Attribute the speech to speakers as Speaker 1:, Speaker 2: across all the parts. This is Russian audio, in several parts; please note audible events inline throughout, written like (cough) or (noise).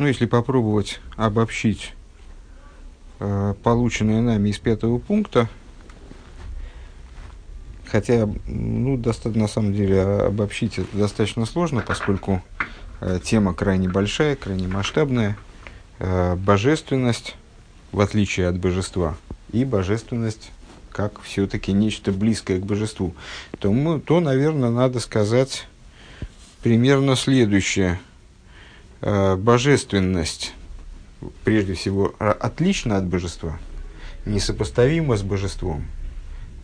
Speaker 1: Ну, если попробовать обобщить э, полученное нами из пятого пункта, хотя, ну, достаточно, на самом деле, обобщить это достаточно сложно, поскольку э, тема крайне большая, крайне масштабная. Э, божественность, в отличие от божества, и божественность как все-таки нечто близкое к божеству, то, мы, то, наверное, надо сказать примерно следующее. Э, божественность, прежде всего, отлична от божества, несопоставима с божеством.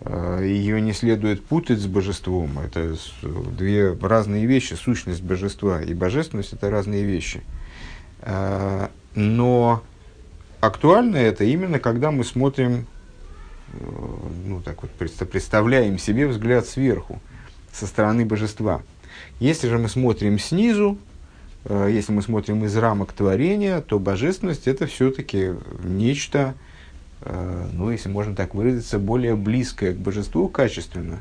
Speaker 1: Э, Ее не следует путать с божеством. Это две разные вещи. Сущность божества и божественность – это разные вещи. Э, но актуально это именно, когда мы смотрим ну, так вот, представляем себе взгляд сверху, со стороны божества. Если же мы смотрим снизу, если мы смотрим из рамок творения, то божественность это все-таки нечто, э, ну, если можно так выразиться, более близкое к божеству качественно,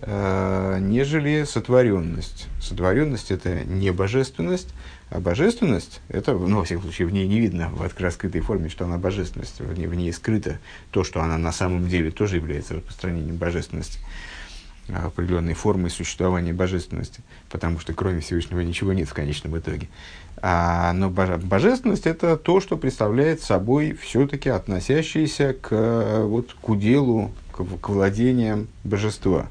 Speaker 1: э, нежели сотворенность. Сотворенность это не божественность, а божественность, это, ну, во всяком случае, в ней не видно в открытой форме, что она божественность, в ней, в ней скрыто то, что она на самом деле тоже является распространением божественности, определенной формой существования божественности, потому что кроме Всевышнего ничего нет в конечном итоге. А, но божественность – это то, что представляет собой все-таки относящееся к, вот, к уделу, к, к владениям божества.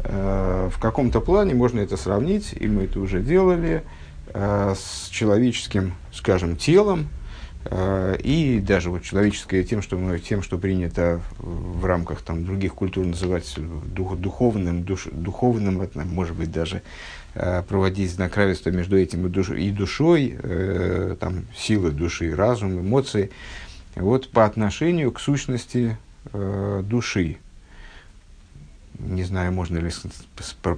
Speaker 1: А, в каком-то плане можно это сравнить, и мы это уже делали – Э, с человеческим, скажем, телом, э, и даже вот человеческое тем, что, мы, тем, что принято в рамках там, других культур называть дух, духовным, душ, духовным, это, может быть, даже э, проводить знак равенства между этим и, душ, и душой, там, силы души, разум, эмоции, вот по отношению к сущности души не знаю, можно ли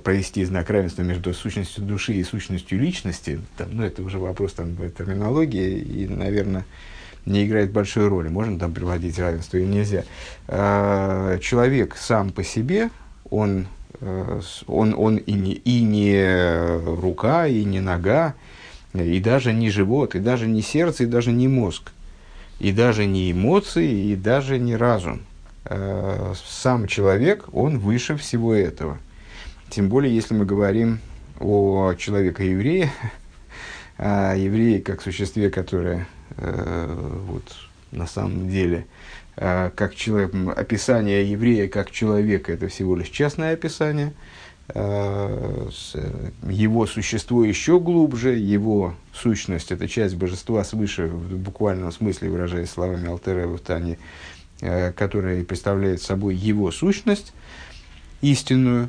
Speaker 1: провести знак равенства между сущностью души и сущностью личности, там, ну, это уже вопрос там, терминологии, и, наверное, не играет большой роли, можно там приводить равенство или нельзя. А, человек сам по себе, он, э, он, он и, не, и не рука, и не нога, и даже не живот, и даже не сердце, и даже не мозг, и даже не эмоции, и даже не разум – сам человек, он выше всего этого. Тем более, если мы говорим о человеке-еврее, о (laughs) еврее как существе, которое э, вот, на самом деле, э, как человек, описание еврея как человека, это всего лишь частное описание, его существо еще глубже, его сущность, это часть божества свыше, в буквальном смысле, выражаясь словами Алтера в Тане, Э, которая представляет собой его сущность истинную,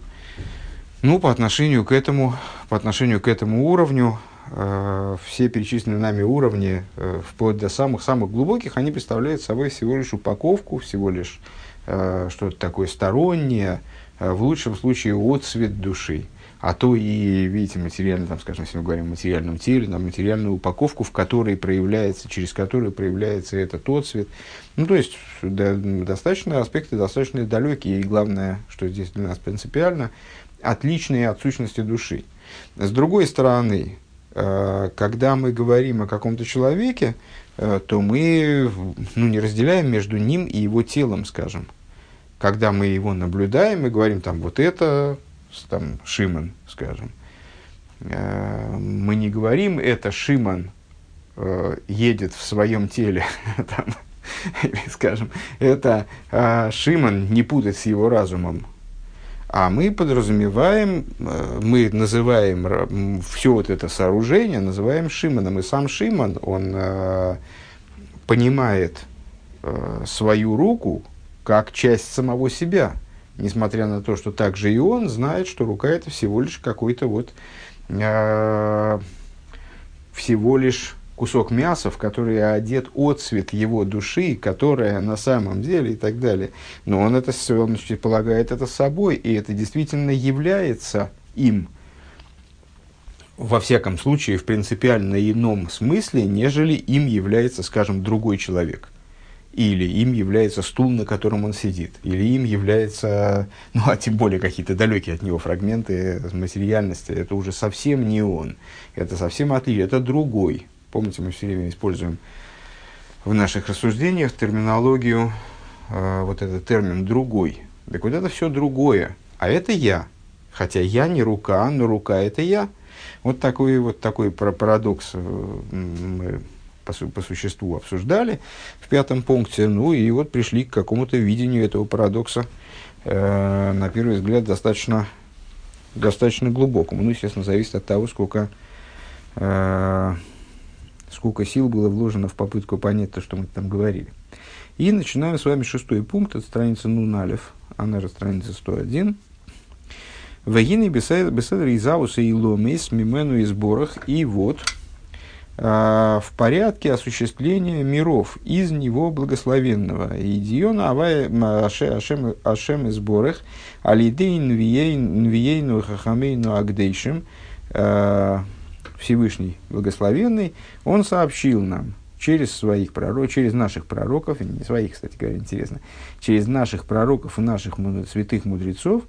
Speaker 1: ну, по отношению к этому, по отношению к этому уровню, э, все перечисленные нами уровни, э, вплоть до самых-самых глубоких, они представляют собой всего лишь упаковку, всего лишь э, что-то такое стороннее, э, в лучшем случае отцвет души а то и, видите, материально, там, скажем, если мы говорим о материальном теле, на материальную упаковку, в которой проявляется, через которую проявляется этот отцвет. Ну, то есть, да, достаточно, аспекты достаточно далекие, и главное, что здесь для нас принципиально, отличные от сущности души. С другой стороны, э, когда мы говорим о каком-то человеке, э, то мы ну, не разделяем между ним и его телом, скажем. Когда мы его наблюдаем, мы говорим, там, вот это там, Шиман, скажем, э, мы не говорим, это Шиман э, едет в своем теле, (laughs) там, скажем, это э, Шиман не путать с его разумом, а мы подразумеваем, мы называем все вот это сооружение, называем Шиманом. И сам Шиман, он понимает свою руку как часть самого себя несмотря на то, что также и он знает, что рука это всего лишь какой-то вот э, всего лишь кусок мяса, в который одет отцвет его души, которая на самом деле и так далее. Но он это он полагает это собой, и это действительно является им. Во всяком случае, в принципиально ином смысле, нежели им является, скажем, другой человек или им является стул, на котором он сидит, или им является, ну а тем более какие-то далекие от него фрагменты материальности, это уже совсем не он, это совсем отличие, это другой, Помните, мы все время используем в наших рассуждениях терминологию, э, вот этот термин «другой». Так вот это все другое, а это я. Хотя я не рука, но рука – это я. Вот такой, вот такой парадокс э, мы по, по существу обсуждали в пятом пункте. Ну и вот пришли к какому-то видению этого парадокса, э, на первый взгляд, достаточно, достаточно глубокому. Ну, естественно, зависит от того, сколько, э, сколько сил было вложено в попытку понять то, что мы там говорили. И начинаем с вами шестой пункт, это страница Нуналев, она же страница 101. Вагины беседр изауса и ломис мимену и сборах. И вот, в порядке осуществления миров из него благословенного. Идиона авай ашем, ашем и сборах, алидейн виейну хахамейну агдейшим, а, Всевышний Благословенный, он сообщил нам через своих пророков, через наших пророков, не своих, кстати говоря, интересно, через наших пророков и наших святых мудрецов,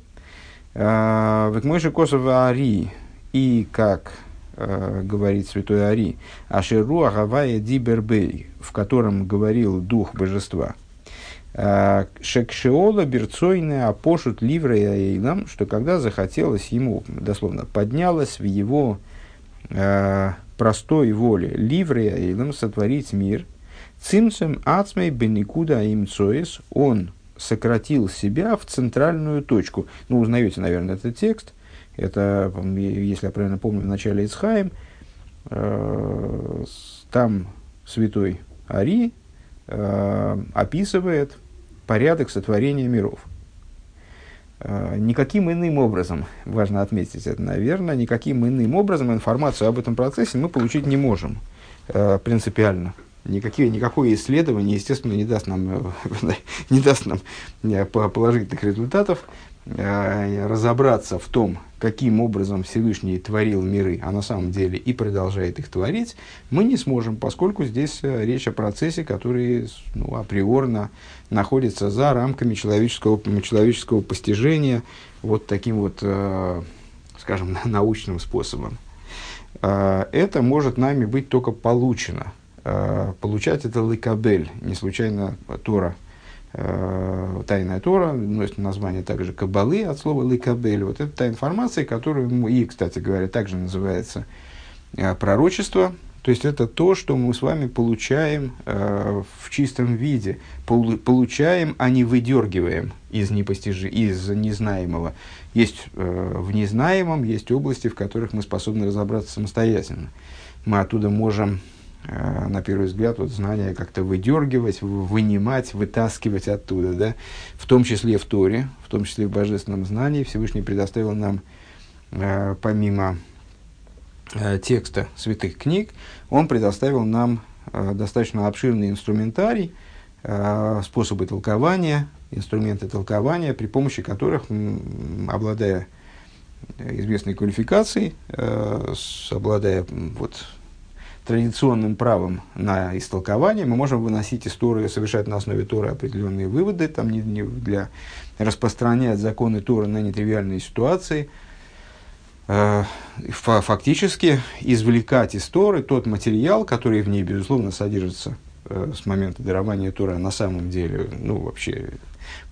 Speaker 1: а, Векмойши Косов Ари, и как э, говорит святой Ари, Ашеру Агавая Дибербей, в котором говорил дух божества. А, Шекшеола берцойная апошут ливра эйлам, что когда захотелось ему, дословно, поднялось в его э, простой воле ливрея эйлам сотворить мир, цимцем ацмей беникуда имцоис, он сократил себя в центральную точку. Ну, узнаете, наверное, этот текст – это, если я правильно помню, в начале Ицхаем, э, там святой Ари э, описывает порядок сотворения миров. Э, никаким иным образом, важно отметить это, наверное, никаким иным образом информацию об этом процессе мы получить не можем принципиально. Никакие, никакое исследование, естественно, не даст нам, (laughs) не даст нам положительных результатов. Э, разобраться в том, каким образом Всевышний творил миры, а на самом деле и продолжает их творить, мы не сможем, поскольку здесь э, речь о процессе, который ну, априорно находится за рамками человеческого, человеческого постижения вот таким вот, э, скажем, (laughs) научным способом. Это может нами быть только получено. Получать это лыкабель, не случайно Тора тайная Тора, носит название также Кабалы от слова Ликабель. Вот это та информация, которую, и, кстати говоря, также называется э, пророчество, то есть это то, что мы с вами получаем э, в чистом виде, Пол, получаем, а не выдергиваем из, непостижи, из незнаемого. Есть э, в незнаемом, есть области, в которых мы способны разобраться самостоятельно. Мы оттуда можем Э, на первый взгляд, вот знания как-то выдергивать, вынимать, вытаскивать оттуда, да, в том числе в Торе, в том числе в божественном знании. Всевышний предоставил нам, э, помимо э, текста святых книг, он предоставил нам достаточно обширный инструментарий, способы толкования, инструменты толкования, при помощи которых, обладая известной квалификацией, обладая вот, традиционным правом на истолкование, мы можем выносить из совершать на основе Торы определенные выводы, там не, не для распространять законы Торы на нетривиальные ситуации, э, фактически извлекать из Торы тот материал, который в ней, безусловно, содержится э, с момента дарования Торы, а на самом деле, ну, вообще,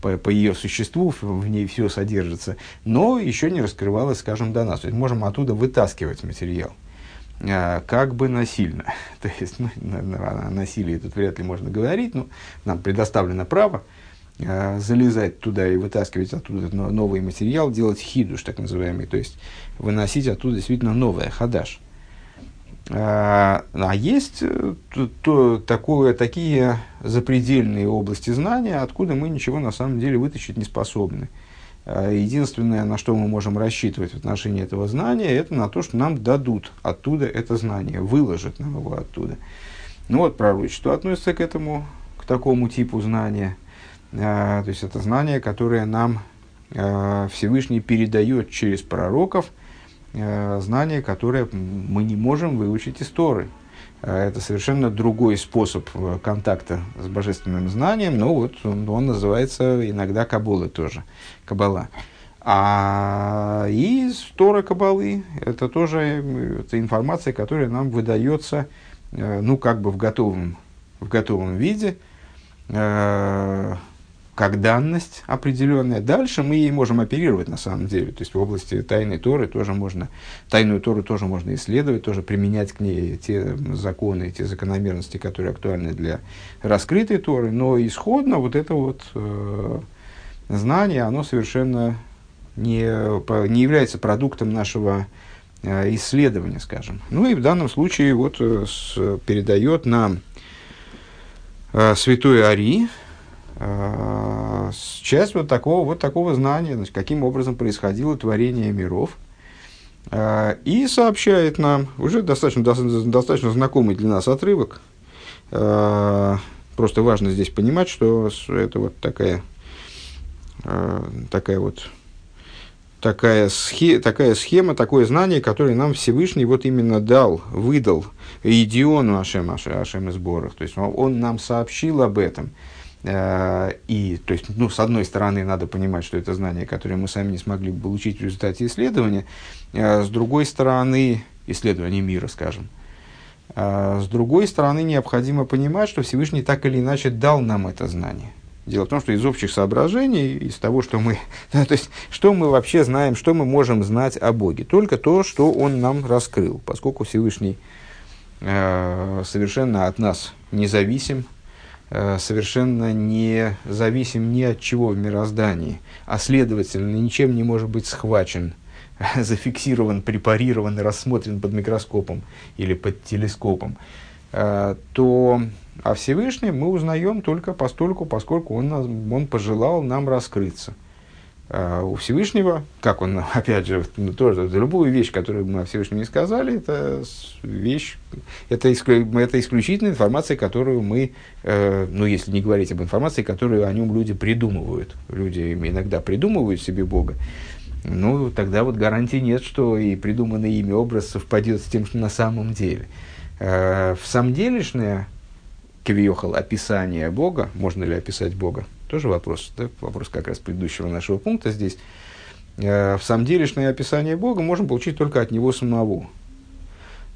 Speaker 1: по, по ее существу в ней все содержится, но еще не раскрывалось, скажем, до нас. То есть можем оттуда вытаскивать материал. А, как бы насильно. (laughs) То есть, ну, о насилии тут вряд ли можно говорить, но нам предоставлено право э, залезать туда и вытаскивать оттуда новый материал, делать хидуш, так называемый, то есть выносить оттуда действительно новое, хадаш. А, а есть э, то, такое, такие запредельные области знания, откуда мы ничего на самом деле вытащить не способны. А, единственное, на что мы можем рассчитывать в отношении этого знания, это на то, что нам дадут оттуда это знание, выложат нам его оттуда. Ну вот пророчество относится к этому, к такому типу знания. А, то есть это знание, которое нам а, Всевышний передает через пророков, знание, которое мы не можем выучить из Торы. А, это совершенно другой способ э, контакта с божественным знанием, но вот он, он называется иногда Кабула тоже, Кабала. А из Тора Кабалы это тоже это информация, которая нам выдается ну, как бы в готовом, в готовом виде, как данность определенная. Дальше мы ей можем оперировать на самом деле. То есть в области тайной Торы тоже можно, тайную Тору тоже можно исследовать, тоже применять к ней те законы, те закономерности, которые актуальны для раскрытой Торы. Но исходно вот это вот э, знание, оно совершенно не, не является продуктом нашего э, исследования, скажем. Ну и в данном случае вот э, с, передает нам э, святой Ари, часть вот такого, вот такого знания, значит, каким образом происходило творение миров. Э, и сообщает нам уже достаточно, достаточно знакомый для нас отрывок. Э, просто важно здесь понимать, что это вот такая, такая вот такая, схе, такая схема, такое знание, которое нам Всевышний вот именно дал, выдал Идиону Ашем, Ашем из Борах. То есть он, он нам сообщил об этом. Э, и, то есть, ну, с одной стороны, надо понимать, что это знание, которое мы сами не смогли получить в результате исследования. Э, с другой стороны, исследования мира, скажем. Э, с другой стороны, необходимо понимать, что Всевышний так или иначе дал нам это знание. Дело в том, что из общих соображений, из того, что мы, (laughs) то есть, что мы вообще знаем, что мы можем знать о Боге, только то, что Он нам раскрыл, поскольку Всевышний совершенно от нас независим, совершенно не зависим ни от чего в мироздании, а следовательно ничем не может быть схвачен, (laughs) зафиксирован, препарирован и рассмотрен под микроскопом или под телескопом, э, то о Всевышнем мы узнаем только постольку, поскольку он, он пожелал нам раскрыться. А у Всевышнего, как он, (laughs) опять же, ну, тоже любую вещь, которую мы о Всевышнем не сказали, это вещь, это, исклю, это исключительная информация, которую мы, э, ну, если не говорить об информации, которую о нем люди придумывают. Люди иногда придумывают себе Бога. Ну, тогда вот гарантии нет, что и придуманный ими образ совпадет с тем, что на самом деле. Э, в самом делешное, кивиохал, описание Бога, можно ли описать Бога, тоже вопрос, да, вопрос как раз предыдущего нашего пункта здесь. Э, в самом делешное описание Бога можем получить только от Него самого.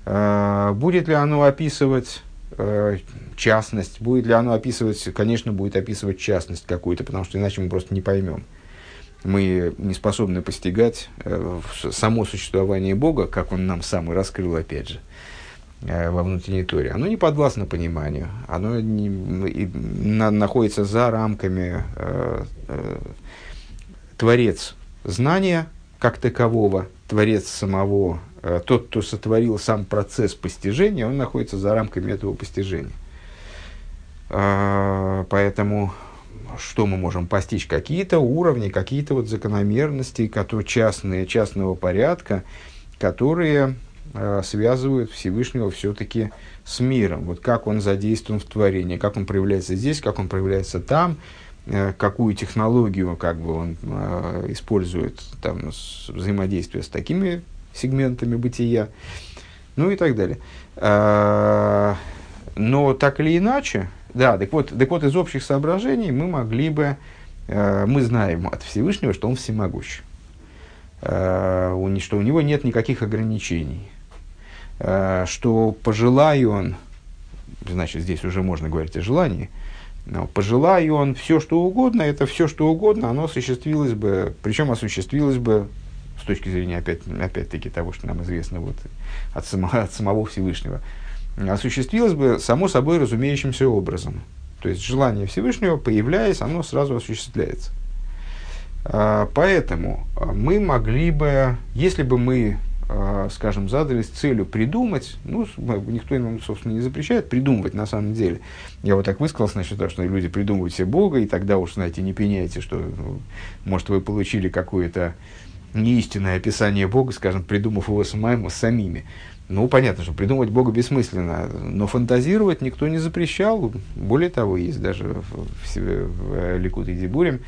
Speaker 1: Э, будет ли оно описывать э, частность, будет ли оно описывать, конечно, будет описывать частность какую-то, потому что иначе мы просто не поймем. Мы не способны постигать само существование Бога, как Он нам сам и раскрыл, опять же. Э, во внутренней торе, оно не подвластно пониманию, оно не, и, на, находится за рамками э, э, творец знания как такового, творец самого, э, тот, кто сотворил сам процесс постижения, он находится за рамками этого постижения. Э, поэтому что мы можем постичь? Какие-то уровни, какие-то вот закономерности, которые частные, частного порядка, которые связывают Всевышнего все-таки с миром. Вот как он задействован в творении, как он проявляется здесь, как он проявляется там, э, какую технологию как бы он э, использует там, взаимодействие с такими сегментами бытия, ну и так далее. Но так или иначе, да, так вот, так вот из общих соображений мы могли бы, мы знаем от Всевышнего, что он всемогущ, что у него нет никаких ограничений, Э, что пожелаю он, значит, здесь уже можно говорить о желании, но пожелаю он все, что угодно, это все, что угодно, оно осуществилось бы, причем осуществилось бы с точки зрения, опять, опять-таки, того, что нам известно вот, от, само, от самого Всевышнего, осуществилось бы само собой разумеющимся образом. То есть желание Всевышнего, появляясь, оно сразу осуществляется. А, поэтому мы могли бы, если бы мы скажем, задались целью придумать, ну, никто нам, собственно, не запрещает придумывать на самом деле. Я вот так высказался насчет того, что люди придумывают себе Бога, и тогда уж, знаете, не пеняйте, что, ну, может, вы получили какое-то неистинное описание Бога, скажем, придумав его самому, самими. Ну, понятно, что придумывать Бога бессмысленно, но фантазировать никто не запрещал. Более того, есть даже в, в, в Ликут и Дибурим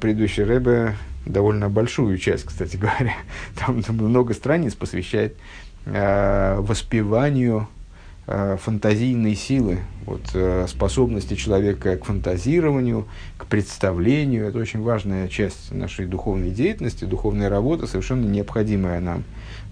Speaker 1: предыдущий Рэбе довольно большую часть, кстати (laughs) говоря, там, там много страниц посвящает э, воспеванию э, фантазийной силы, вот, э, способности человека к фантазированию, к представлению. Это очень важная часть нашей духовной деятельности, духовная работа, совершенно необходимая нам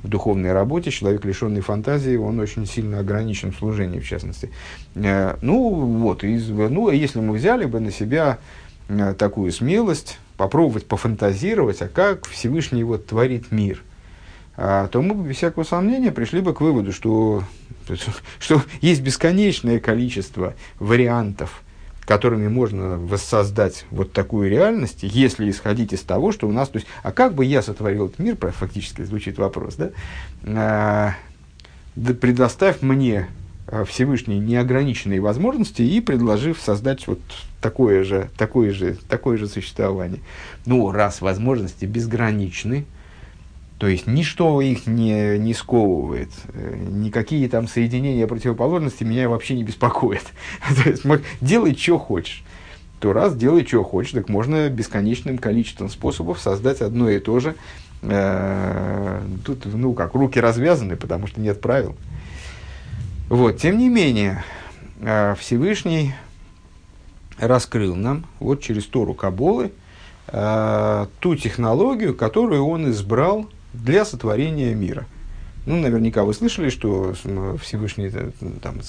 Speaker 1: в духовной работе. Человек, лишенный фантазии, он очень сильно ограничен в служении, в частности. Э, ну, вот, из, ну, а если мы взяли бы на себя э, такую смелость, попробовать пофантазировать, а как Всевышний вот творит мир – а, то мы бы без всякого сомнения пришли бы к выводу, что, (laughs) что есть бесконечное количество вариантов, которыми можно воссоздать вот такую реальность, если исходить из того, что у нас... То есть, а как бы я сотворил этот мир, фактически звучит вопрос, да? А, да предоставь мне а, Всевышней неограниченные возможности и предложив создать вот такое же, такое же, такое же существование. Ну, раз возможности безграничны, то есть ничто их не, не сковывает, э, никакие там соединения противоположностей меня вообще не беспокоят. (laughs) То есть делай, что хочешь. То раз делай, что хочешь, так можно бесконечным количеством способов создать одно и то же. Э, тут, ну как, руки развязаны, потому что нет правил. Вот, тем не менее, э, Всевышний раскрыл нам вот через Тору Каболы ту технологию, которую он избрал для сотворения мира. Ну, наверняка вы слышали, что Всевышний, э, там,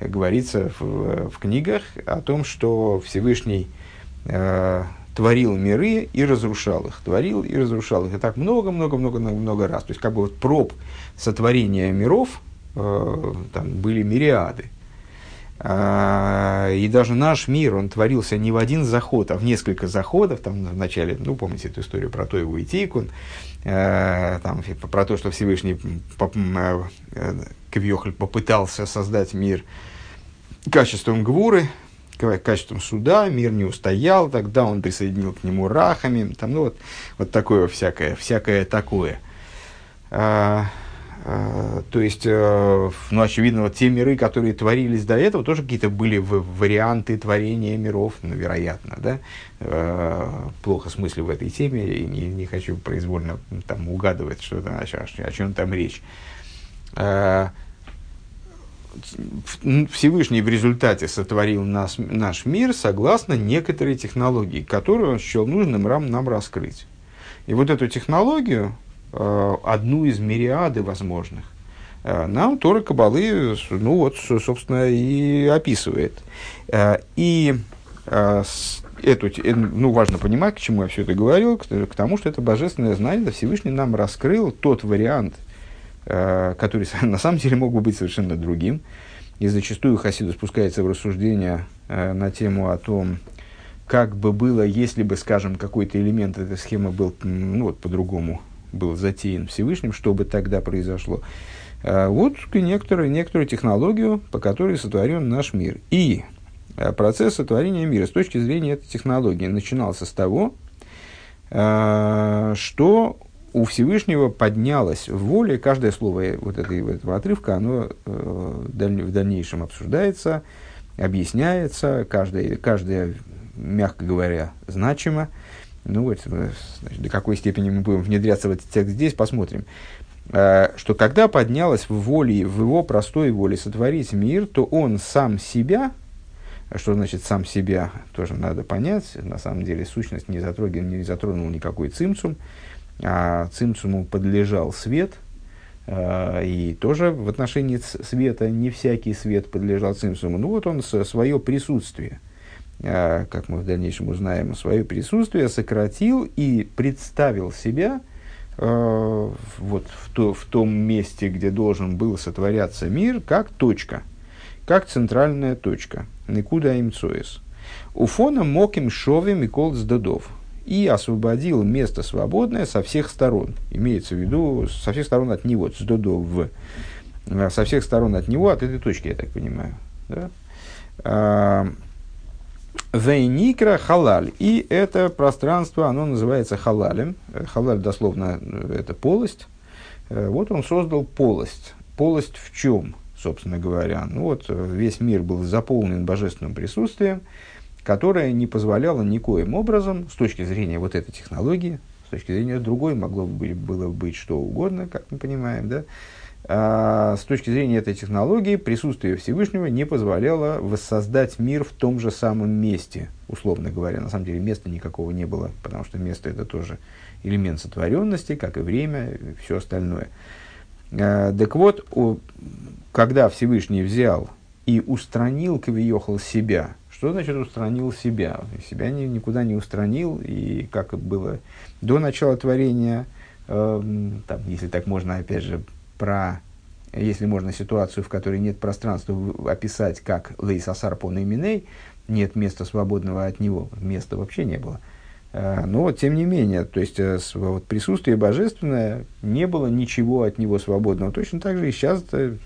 Speaker 1: говорится в, в книгах о том, что Всевышний э, творил миры и разрушал их, творил и разрушал их. И так много-много-много-много раз. То есть, как бы вот проб сотворения миров э, там были мириады. А, и даже наш мир, он творился не в один заход, а в несколько заходов. Там в начале, ну, помните эту историю про Тоеву и Тикун, э, там, про то, что Всевышний э, Кавьохль попытался создать мир качеством гвуры, качеством суда, мир не устоял, тогда он присоединил к нему рахами, там, ну, вот, вот такое всякое, всякое такое. А, то есть, э, ну, очевидно, вот те миры, которые творились до этого, тоже какие-то были варианты творения миров, ну, вероятно, да. Э, плохо смыслю в этой теме, и не, не хочу произвольно там угадывать, что о, о, о чем там речь. Э, Всевышний в результате сотворил нас, наш мир согласно некоторой технологии, которую он счел нужным нам, раскрыть. И вот эту технологию, одну из мириады возможных, э, нам Тора Кабалы, ну вот, собственно, и описывает. Э, и эту, ну, важно понимать, к чему я все это говорил, к, тому, что это божественное знание, Всевышний нам раскрыл тот вариант, который (laughs) на самом деле мог бы быть совершенно другим. И зачастую Хасиду спускается в рассуждения на тему о том, как бы было, если бы, скажем, какой-то элемент этой схемы был ну, вот, по-другому был затеян Всевышним, что бы тогда произошло. А вот некоторую, некоторую технологию, по которой сотворен наш мир. И а, процесс сотворения мира с точки зрения этой технологии начинался с того, а, что у Всевышнего поднялось в воле, каждое слово вот этой, этого отрывка, оно э, в дальнейшем обсуждается, объясняется, каждое, каждое мягко говоря, значимо – ну вот, э, значит, до какой степени мы будем внедряться в этот текст здесь, посмотрим. Э, что когда поднялась в воле, в его простой воле сотворить мир, то он сам себя, а что значит сам себя, тоже надо понять. На самом деле сущность не затронул, не затронул никакой цимцум, а цимцуму подлежал свет, э, и тоже в отношении света не всякий свет подлежал цимсуму. Ну вот он свое присутствие – а, как мы в дальнейшем узнаем, свое присутствие сократил и представил себя э, вот в, то, в том месте, где должен был сотворяться мир, как точка, как центральная точка. Никуда им цоис. Уфона моким шовим и кол сдадов. И освободил место свободное со всех сторон. Имеется в виду со всех сторон от него, сдадов, со всех сторон от него, от этой точки, я так понимаю. Да? Вейникра халаль. И это пространство, оно называется халалем. Халаль дословно э, это полость. Э, вот он создал полость. Полость в чем, собственно говоря? Ну вот э, весь мир был заполнен божественным присутствием, которое не позволяло никоим образом, с точки зрения вот этой технологии, с точки зрения другой, могло бы было быть что угодно, как мы понимаем, да, с точки зрения этой технологии присутствие Всевышнего не позволяло воссоздать мир в том же самом месте, условно говоря. На самом деле места никакого не было, потому что место это тоже элемент сотворенности, как и время, и все остальное. А, так вот, когда Всевышний взял и устранил Кавиохал себя, что значит устранил себя? Себя ни, никуда не устранил, и как было до начала творения, э, там, если так можно, опять же, про, если можно ситуацию, в которой нет пространства, описать как лейс асар по наименей, нет места свободного от него, места вообще не было. А, но тем не менее, то есть э, вот, присутствие божественное, не было ничего от него свободного. Точно так же и сейчас -то,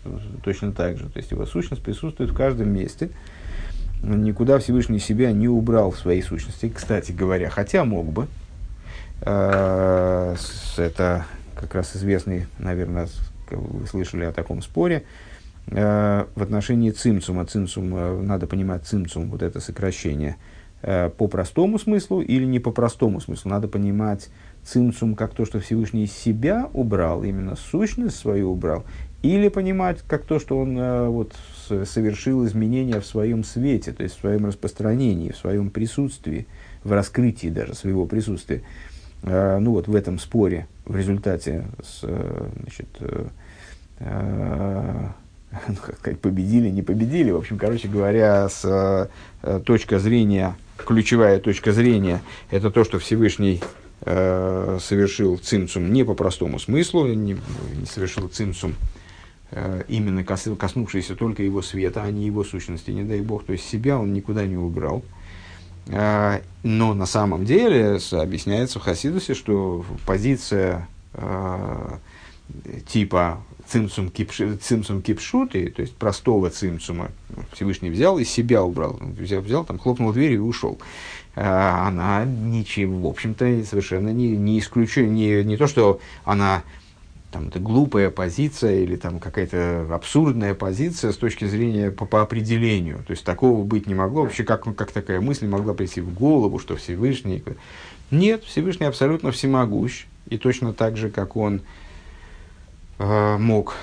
Speaker 1: точно так же. То есть его сущность присутствует в каждом месте. Никуда Всевышний себя не убрал в своей сущности, кстати говоря, хотя мог бы. А, это как раз известный, наверное, вы слышали о таком споре, э, в отношении цимцума. Цимцум, э, надо понимать цимцум, вот это сокращение, э, по простому смыслу или не по простому смыслу. Надо понимать цимцум как то, что Всевышний из себя убрал, именно сущность свою убрал, или понимать как то, что он вот, совершил изменения в своем свете, то есть в своем распространении, в своем присутствии, в раскрытии даже своего присутствия. Ну вот в этом споре в результате с, э, значит, э, э, (laughs) ну, как сказать, победили, не победили. В общем, короче говоря, с э, точка зрения, ключевая точка зрения, это то, что Всевышний э, совершил цимцум не по простому смыслу, не, не совершил цимцум э, именно кос, коснувшийся только его света, а не его сущности, не дай бог. То есть себя он никуда не убрал. А, но на самом деле объясняется в Хасидусе, что позиция э, типа цимсум, кипши, цимсум кипшуты, то есть простого цимсума, Всевышний взял и себя убрал. Взял, взял там хлопнул дверью и ушел. А, она ничего, в общем-то, совершенно не, не исключение, не, не то, что она там, это глупая позиция или там какая-то абсурдная позиция с точки зрения по, по определению. То есть такого быть не могло. Вообще, как, как такая мысль могла прийти в голову, что Всевышний... Нет, Всевышний абсолютно всемогущ. И точно так же, как он э, мог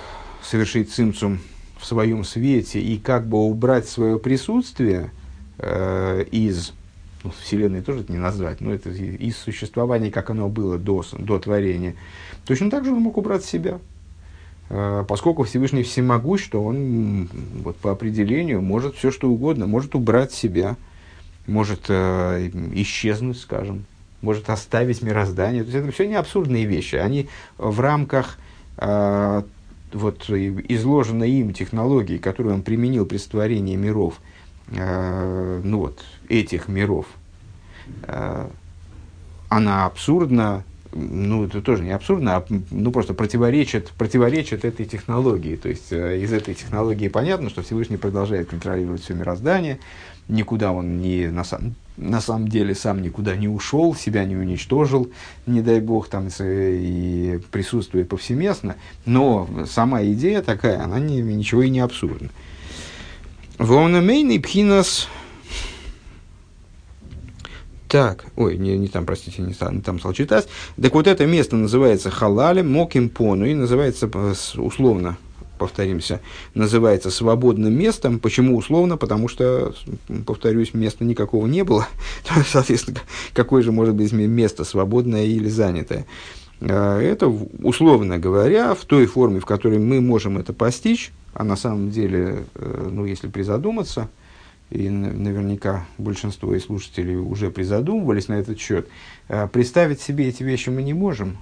Speaker 1: совершить цимцум в своем свете и как бы убрать свое присутствие э, из ну, Вселенной тоже это не назвать, но это из существования, как оно было до, до творения, точно так же он мог убрать себя. А, поскольку Всевышний всемогущ, что он вот, по определению может все что угодно, может убрать себя, может э, исчезнуть, скажем, может оставить мироздание. То есть это все не абсурдные вещи. Они в рамках э, вот, изложенной им технологии, которую он применил при сотворении миров – Э, ну вот, этих миров, э, она абсурдна, ну, это тоже не абсурдно, а ну, просто противоречит, противоречит этой технологии. То есть, э, из этой технологии понятно, что Всевышний продолжает контролировать все мироздание, никуда он не, на, сам, на самом деле сам никуда не ушел, себя не уничтожил, не дай бог, там и присутствует повсеместно, но сама идея такая, она не, ничего и не абсурдна. Воунамейный пхинас... Так, ой, не, не там, простите, не, не там читать. Так вот это место называется халалем, моким пону, и называется условно, повторимся, называется свободным местом. Почему условно? Потому что, повторюсь, места никакого не было. (laughs) Соответственно, какое же может быть место свободное или занятое? Э, это, условно говоря, в той форме, в которой мы можем это постичь, а на самом деле, э, ну, если призадуматься, и наверняка большинство из слушателей уже призадумывались на этот счет, э, представить себе эти вещи мы не можем,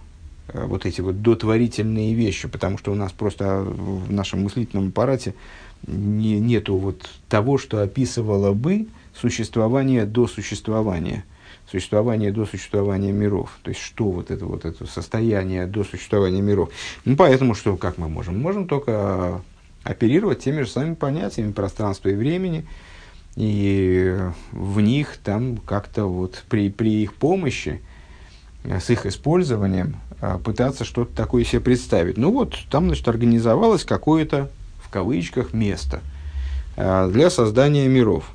Speaker 1: э, вот эти вот дотворительные вещи, потому что у нас просто в нашем мыслительном аппарате не, нету вот того, что описывало бы существование до существования, существование до существования миров. То есть, что вот это вот это состояние до существования миров. Ну, поэтому, что, как мы можем? Можем только оперировать теми же самыми понятиями пространства и времени, и в них там как-то вот при, при их помощи, э, с их использованием, э, пытаться что-то такое себе представить. Ну вот, там, значит, организовалось какое-то, в кавычках, место э, для создания миров.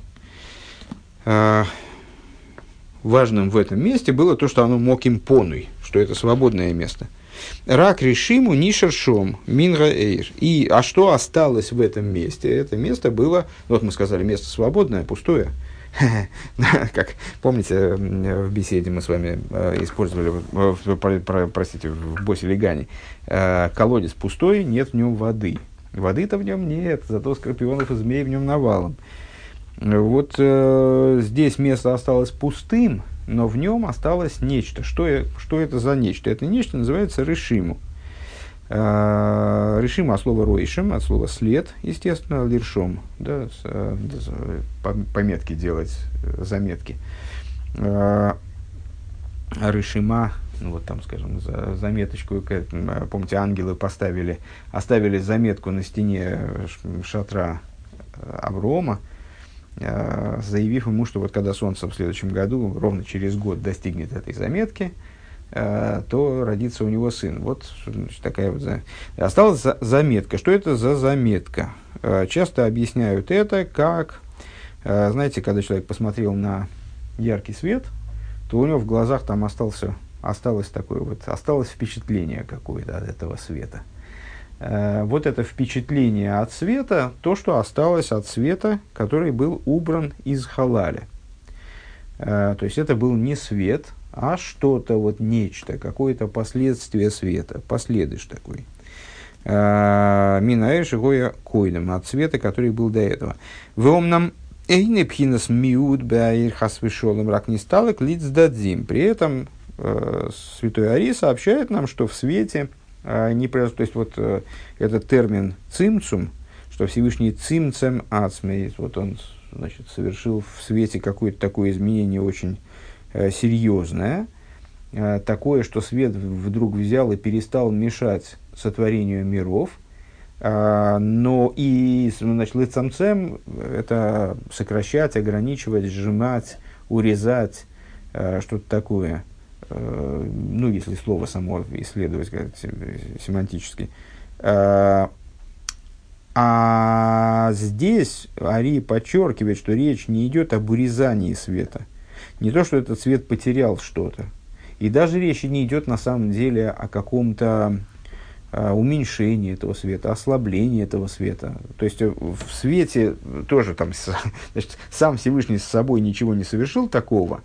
Speaker 1: Важным в этом месте было то, что оно моким понуй, что это свободное место – Рак решиму нишершом минга эйр. И, а что осталось в этом месте? Это место было, ну, вот мы сказали, место свободное, пустое. (laughs) Как помните, в беседе мы с вами э, использовали, простите, в Босе Легане, э, колодец пустой, нет в нем воды. Воды-то в нем нет, зато скорпионов и змей в нем навалом. Вот э, здесь место осталось пустым, но в нем осталось нечто. Что, что это за нечто? Это нечто называется решиму. Э, решим от слова ройшим, от слова след, естественно, лиршом, да, э, пометки делать, э, заметки. Э, решима, ну вот там, скажем, за, заметочку, помните, ангелы поставили, оставили заметку на стене шатра Аврома, заявив ему, что вот когда солнце в следующем году, ровно через год достигнет этой заметки, то родится у него сын. Вот значит, такая вот осталась за заметка. Что это за заметка? Часто объясняют это как, знаете, когда человек посмотрел на яркий свет – то у него в глазах там остался, осталось такое вот, осталось впечатление какое-то от этого света. Э, вот это впечатление от света, то, что осталось от света, который был убран из халаля. Э, то есть это был не свет, а что-то, вот нечто, какое-то последствие света, последыш такой. Э, Минаэш Гоя Койдом, от света, который был до этого. В Эйны пхинас миут баир хасвишолом рак не стало дадзим. При этом святой Ари сообщает нам, что в свете, э, не, то есть вот э, этот термин цимцум, что Всевышний цимцем ацмей, вот он значит, совершил в свете какое-то такое изменение очень э, серьезное, э, такое, что свет вдруг взял и перестал мешать сотворению миров – а, но и, значит, лицамцем – это сокращать, ограничивать, сжимать, урезать, а, что-то такое. А, ну, если слово само исследовать как семантически. А здесь Ари подчеркивает, что речь не идет об урезании света. Не то, что этот свет потерял что-то. И даже речь не идет на самом деле о каком-то а, уменьшение этого света, ослабление этого света. То есть э, в свете тоже там, (laughs) значит, сам Всевышний с собой ничего не совершил такого,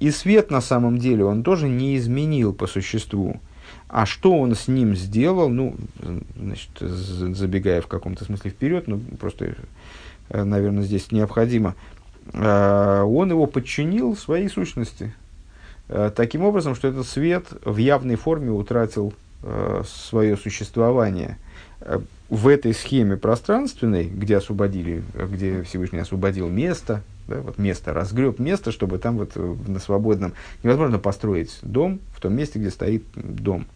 Speaker 1: и свет на самом деле он тоже не изменил по существу. А что он с ним сделал, ну, значит, забегая в каком-то смысле вперед, ну, просто, э, наверное, здесь необходимо, а, он его подчинил своей сущности. Таким образом, что этот свет в явной форме утратил э, свое существование э, в этой схеме пространственной, где освободили, где Всевышний освободил место, да, вот место, разгреб место, чтобы там вот э, на свободном невозможно построить дом в том месте, где стоит дом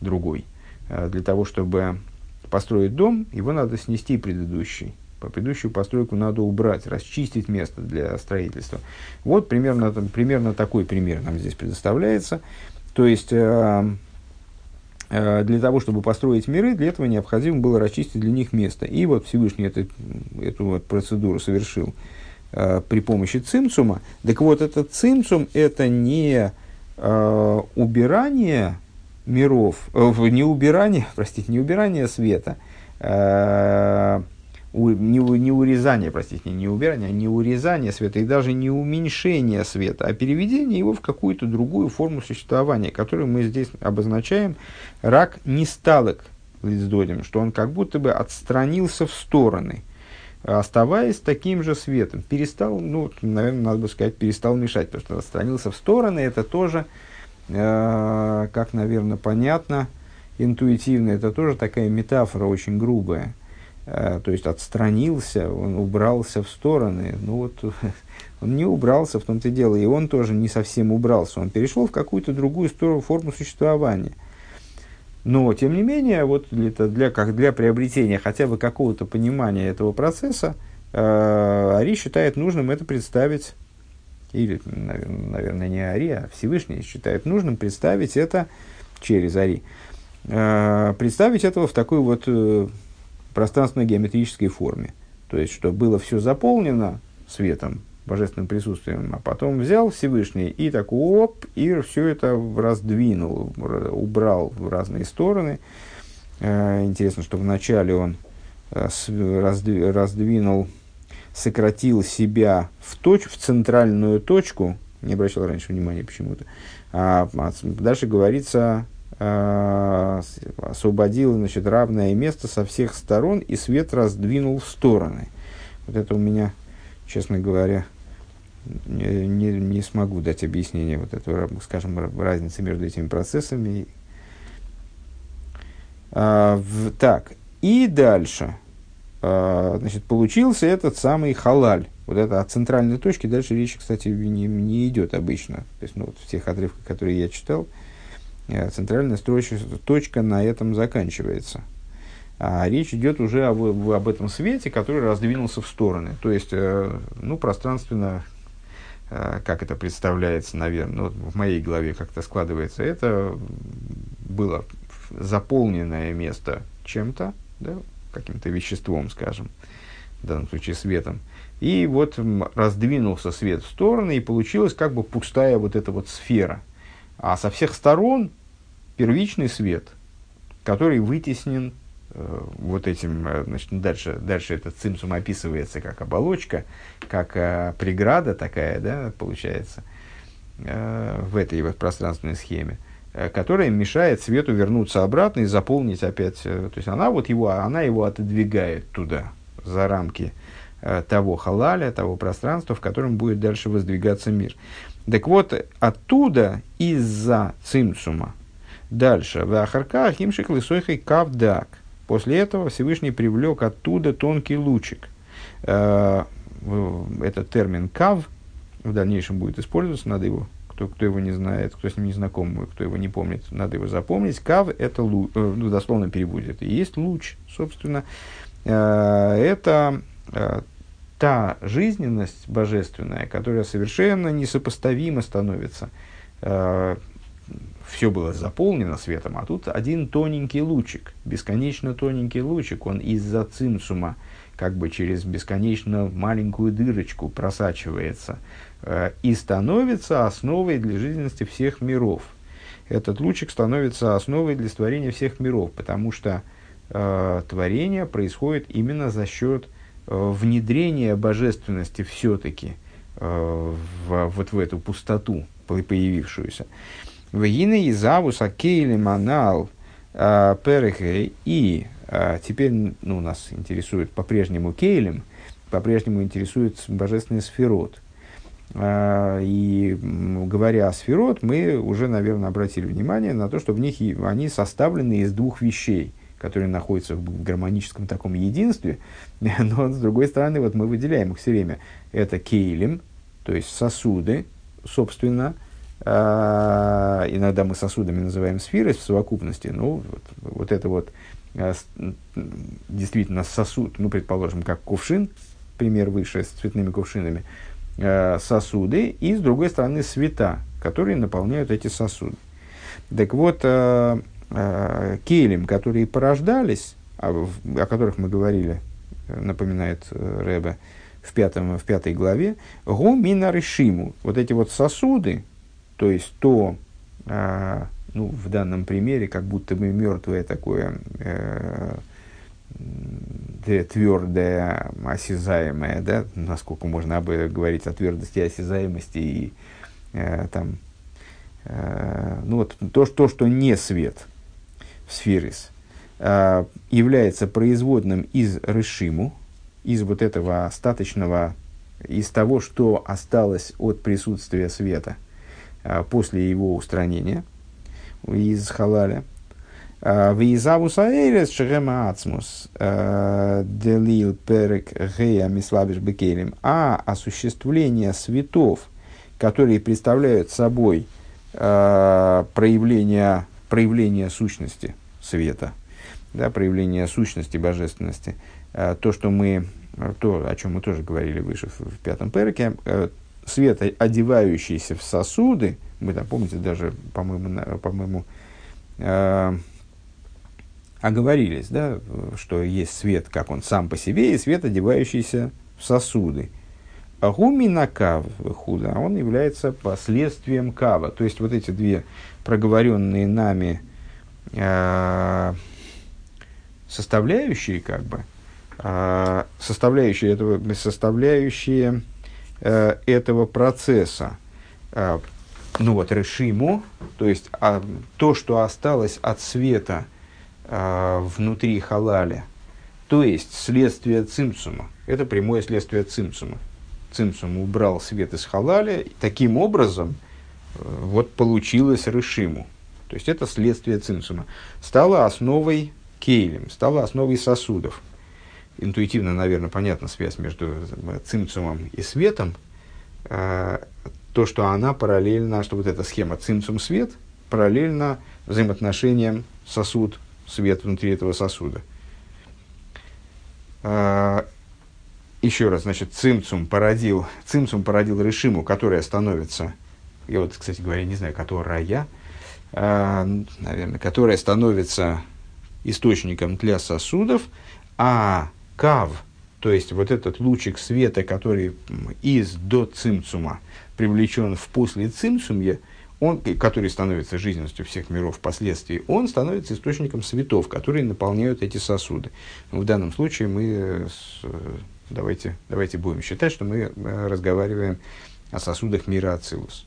Speaker 1: другой. Э, для того, чтобы построить дом, его надо снести предыдущий. По предыдущую постройку надо убрать, расчистить место для строительства. Вот примерно, примерно такой пример нам здесь предоставляется. То есть, Э, для того, чтобы построить миры, для этого необходимо было расчистить для них место. И вот Всевышний это, эту вот процедуру совершил э, при помощи цимцума. Так вот, этот цимцум – это не э, убирание миров, э, не убирание, (laughs) простите, не убирание света, э, не, не урезание, простите, не убирание, а не урезание света и даже не уменьшение света, а переведение его в какую-то другую форму существования, которую мы здесь обозначаем рак не сталок лицдодем, что он как будто бы отстранился в стороны, оставаясь таким же светом. Перестал, ну, наверное, надо бы сказать, перестал мешать, потому что отстранился в стороны, это тоже, э, как, наверное, понятно, интуитивно, это тоже такая метафора очень грубая – Э, то есть отстранился, он убрался в стороны. Ну вот (laughs) он не убрался, в том-то дело, и он тоже не совсем убрался, он перешел в какую-то другую сторону, форму существования. Но, тем не менее, вот для, для, как для приобретения хотя бы какого-то понимания этого процесса, э, Ари считает нужным это представить, или, наверное, не Ари, а Всевышний считает нужным представить это через Ари, э, представить этого в такой вот э, пространственно-геометрической форме. То есть, что было все заполнено светом, божественным присутствием, а потом взял Всевышний и так оп, и все это раздвинул, убрал в разные стороны. Э, интересно, что вначале он э, раздвинул, сократил себя в, точ, в центральную точку, не обращал раньше внимания почему-то, а, а дальше говорится, а, освободил значит, равное место со всех сторон, и свет раздвинул в стороны. Вот это у меня, честно говоря, не, не, не смогу дать объяснение вот этого, скажем, разницы между этими процессами. А, в, так, и дальше. А, значит, получился этот самый халаль. Вот это от центральной точки. Дальше речь, кстати, не, не идет обычно. То есть, ну, вот в тех отрывках, которые я читал, э, центральная строчка, точка на этом заканчивается. А речь идет уже об, об этом свете, который раздвинулся в стороны. То есть, э, ну, пространственно как это представляется, наверное, ну, вот в моей голове как-то складывается, это было заполненное место чем-то, да, каким-то веществом, скажем, в данном случае светом. И вот раздвинулся свет в стороны, и получилась как бы пустая вот эта вот сфера. А со всех сторон первичный свет, который вытеснен Э, вот этим, э, значит, дальше, дальше этот цимсум описывается как оболочка, как э, преграда такая, да, получается, э, в этой вот пространственной схеме, э, которая мешает свету вернуться обратно и заполнить опять, э, то есть она вот его, она его отодвигает туда, за рамки э, того халаля, того пространства, в котором будет дальше воздвигаться мир. Так вот, оттуда, из-за цимсума, дальше, в Ахарках, имшик лысойхой кавдак – После этого Всевышний привлек оттуда тонкий лучик. Э, этот термин «кав» в дальнейшем будет использоваться, надо его, кто, кто его не знает, кто с ним не знаком, кто его не помнит, надо его запомнить. «Кав» — это, луч, э, ну, дословно переводе, это и есть луч, собственно. Э, это та жизненность божественная, которая совершенно несопоставимо становится все было заполнено светом, а тут один тоненький лучик, бесконечно тоненький лучик, он из-за цимсума как бы через бесконечно маленькую дырочку просачивается э, и становится основой для жизненности всех миров. Этот лучик становится основой для створения всех миров, потому что э, творение происходит именно за счет э, внедрения божественности все-таки э, в, вот в эту пустоту появившуюся. Вегины изавус акейли манал а, перехей. И а, теперь ну, нас интересует по-прежнему кейлем, по-прежнему интересует божественный сферот. А, и говоря о сферот, мы уже, наверное, обратили внимание на то, что в них они составлены из двух вещей, которые находятся в гармоническом таком единстве, (laughs) но с другой стороны, вот мы выделяем их все время. Это кейлем, то есть сосуды, собственно, иногда мы сосудами называем сферы в совокупности. Ну, вот, вот это вот а, действительно сосуд, ну, предположим, как кувшин, пример выше с цветными кувшинами, а, сосуды, и с другой стороны света, которые наполняют эти сосуды. Так вот, келем, которые порождались, о, которых мы говорили, напоминает э, Рэбе в, пятом, в пятой главе, гумина решиму. Вот эти вот сосуды, то есть то, э, ну, в данном примере, как будто бы мертвое такое э, твердое, осязаемое, да, насколько можно об, говорить о твердости осязаемости и э, там, э, ну вот то, то, что не свет в сферис, э, является производным из решиму, из вот этого остаточного, из того, что осталось от присутствия света – а, после его устранения из халаля. А, Визавус аэрес шерема ацмус а, делил перек гея мислабиш бекелем. А осуществление светов, которые представляют собой проявление, проявление сущности света, да, проявление сущности божественности, то, что мы, то, о чем мы тоже говорили выше в, в пятом перке, свет, одевающийся в сосуды, мы там, помните, даже, по-моему, по-моему э, оговорились, да, что есть свет, как он сам по себе, и свет, одевающийся в сосуды. Гумина кав худа, он является последствием кава. То есть вот эти две проговоренные нами э, составляющие, как бы, э, составляющие этого, составляющие э, этого процесса, э, ну вот, решиму, то есть а, то, что осталось от света а, внутри халаля, то есть следствие цимсума, это прямое следствие цимсума. Цимсум убрал свет из халаля, таким образом э, вот получилось решиму. То есть это следствие цимсума. Стало основой кейлем, стало основой сосудов. Интуитивно, наверное, понятна связь между э, цимсумом и светом. А, то, что она параллельно, что вот эта схема цимсум свет параллельно взаимоотношениям сосуд, свет внутри этого сосуда. А, еще раз, значит, цимцум породил, цимцум породил решиму, которая становится, я вот, кстати говоря, не знаю, которая, а, наверное, которая становится источником для сосудов, а кав, то есть вот этот лучик света, который из до цимцума, привлечен в после цимсумье, он, который становится жизненностью всех миров впоследствии, он становится источником светов, которые наполняют эти сосуды. В данном случае мы э, давайте, давайте будем считать, что мы э, разговариваем о сосудах мира Ацилус.